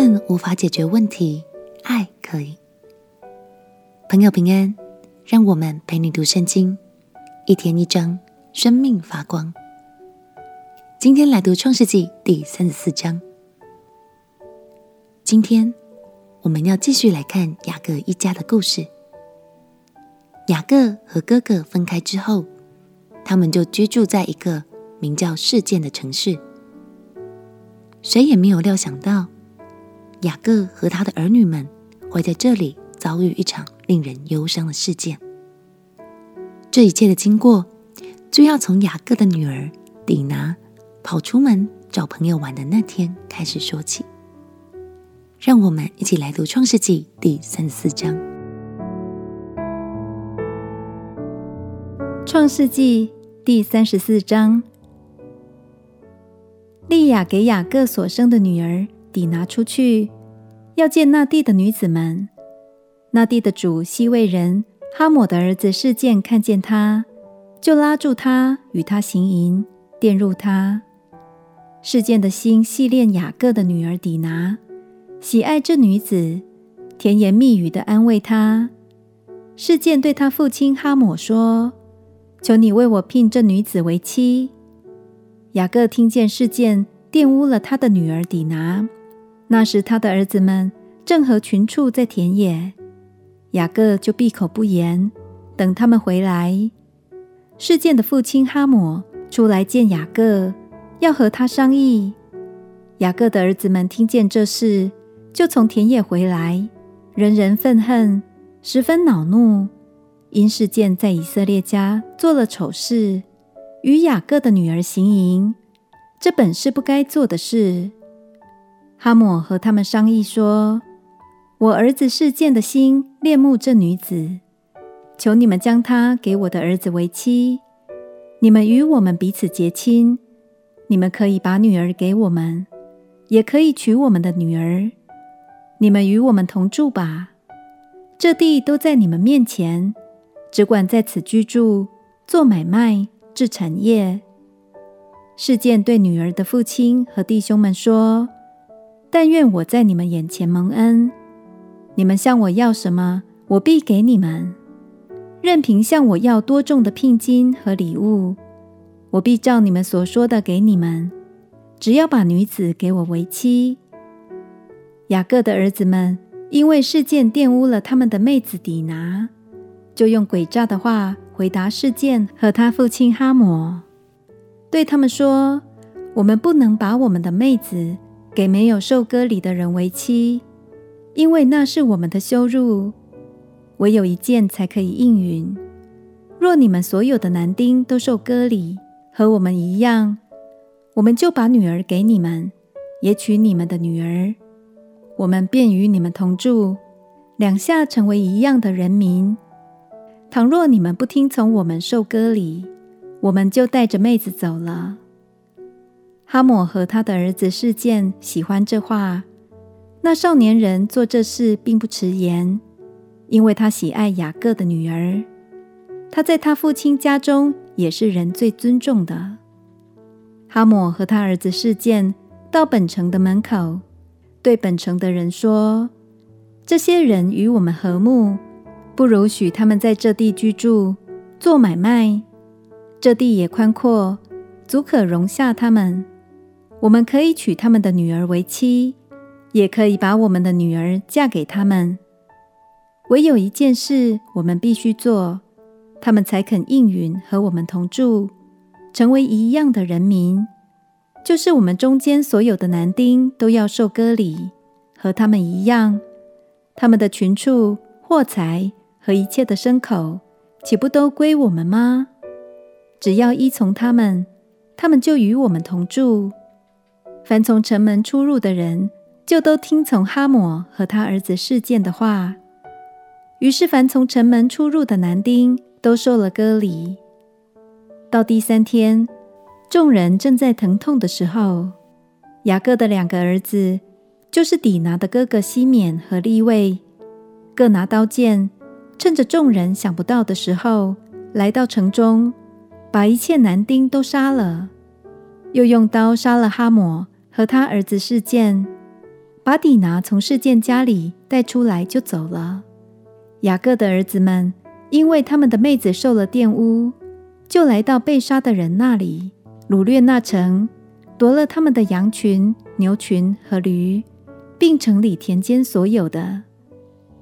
恨无法解决问题，爱可以。朋友平安，让我们陪你读圣经，一天一章，生命发光。今天来读创世纪第三十四章。今天我们要继续来看雅各一家的故事。雅各和哥哥分开之后，他们就居住在一个名叫示剑的城市。谁也没有料想到，雅各和他的儿女们会在这里遭遇一场令人忧伤的事件。这一切的经过，就要从雅各的女儿底拿跑出门找朋友玩的那天开始说起。让我们一起来读《创世纪》第三十四章。《创世纪》第三十四章，利亚给雅各所生的女儿底拿出去，要见那地的女子们。那地的主希未人哈抹的儿子示剑看见他，就拉住他，与他行淫，玷辱他。示剑的心系恋雅各的女儿底拿，喜爱这女子，甜言蜜语的安慰她。示剑对他父亲哈抹说。求你为我聘这女子为妻。雅各听见示剑玷污了他的女儿底拿，那时他的儿子们正和群畜在田野，雅各就闭口不言，等他们回来。示剑的父亲哈姆出来见雅各，要和他商议。雅各的儿子们听见这事，就从田野回来，人人愤恨，十分恼怒。因示剑在以色列家做了丑事，与雅各的女儿行淫，这本是不该做的事。哈姆和他们商议说：“我儿子示剑的心恋慕这女子，求你们将她给我的儿子为妻。你们与我们彼此结亲，你们可以把女儿给我们，也可以娶我们的女儿。你们与我们同住吧，这地都在你们面前。”只管在此居住，做买卖，置产业。事件对女儿的父亲和弟兄们说：“但愿我在你们眼前蒙恩，你们向我要什么，我必给你们；任凭向我要多重的聘金和礼物，我必照你们所说的给你们。只要把女子给我为妻。”雅各的儿子们因为事件玷污了他们的妹子底拿。就用诡诈的话回答事件和他父亲哈抹，对他们说：“我们不能把我们的妹子给没有受割礼的人为妻，因为那是我们的羞辱。唯有一件才可以应允。若你们所有的男丁都受割礼，和我们一样，我们就把女儿给你们，也娶你们的女儿，我们便与你们同住，两下成为一样的人民。”倘若你们不听从我们受割礼，我们就带着妹子走了。哈姆和他的儿子事件喜欢这话。那少年人做这事并不迟延，因为他喜爱雅各的女儿。他在他父亲家中也是人最尊重的。哈姆和他儿子事件到本城的门口，对本城的人说：“这些人与我们和睦。”不如许他们在这地居住，做买卖。这地也宽阔，足可容下他们。我们可以娶他们的女儿为妻，也可以把我们的女儿嫁给他们。唯有一件事我们必须做，他们才肯应允和我们同住，成为一样的人民。就是我们中间所有的男丁都要受割礼，和他们一样。他们的群畜、货财。和一切的牲口，岂不都归我们吗？只要依从他们，他们就与我们同住。凡从城门出入的人，就都听从哈姆和他儿子示剑的话。于是，凡从城门出入的男丁，都受了割礼。到第三天，众人正在疼痛的时候，雅各的两个儿子，就是底拿的哥哥西缅和利未，各拿刀剑。趁着众人想不到的时候，来到城中，把一切男丁都杀了，又用刀杀了哈姆和他儿子事件，把底拿从事件家里带出来就走了。雅各的儿子们因为他们的妹子受了玷污，就来到被杀的人那里，掳掠那城，夺了他们的羊群、牛群和驴，并城里田间所有的，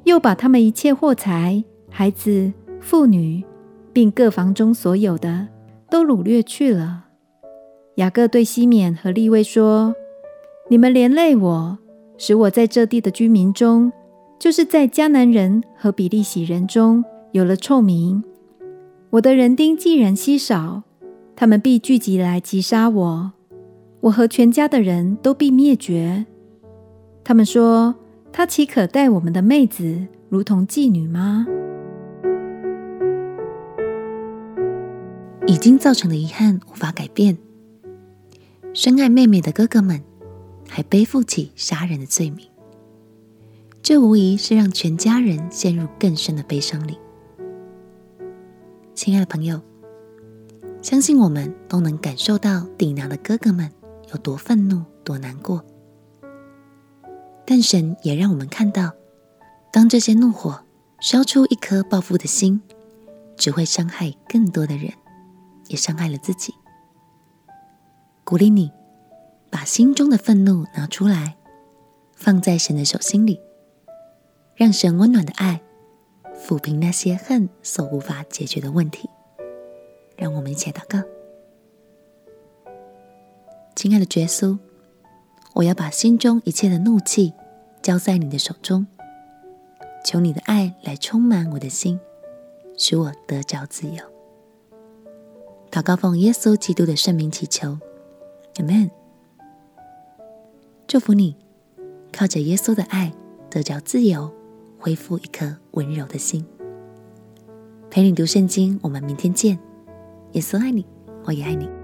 又把他们一切货财、孩子、妇女，并各房中所有的，都掳掠去了。雅各对西缅和利未说：“你们连累我，使我在这地的居民中，就是在迦南人和比利洗人中有了臭名。我的人丁既然稀少，他们必聚集来击杀我，我和全家的人都必灭绝。他们说：他岂可待我们的妹子如同妓女吗？”已经造成的遗憾无法改变。深爱妹妹的哥哥们，还背负起杀人的罪名，这无疑是让全家人陷入更深的悲伤里。亲爱的朋友，相信我们都能感受到底拿的哥哥们有多愤怒、多难过。但神也让我们看到，当这些怒火烧出一颗报复的心，只会伤害更多的人，也伤害了自己。鼓励你把心中的愤怒拿出来，放在神的手心里，让神温暖的爱抚平那些恨所无法解决的问题。让我们一起祷告，亲爱的耶稣，我要把心中一切的怒气交在你的手中，求你的爱来充满我的心，使我得着自由。祷告奉耶稣基督的圣名祈求。Amen。祝福你，靠着耶稣的爱得着自由，恢复一颗温柔的心。陪你读圣经，我们明天见。耶稣爱你，我也爱你。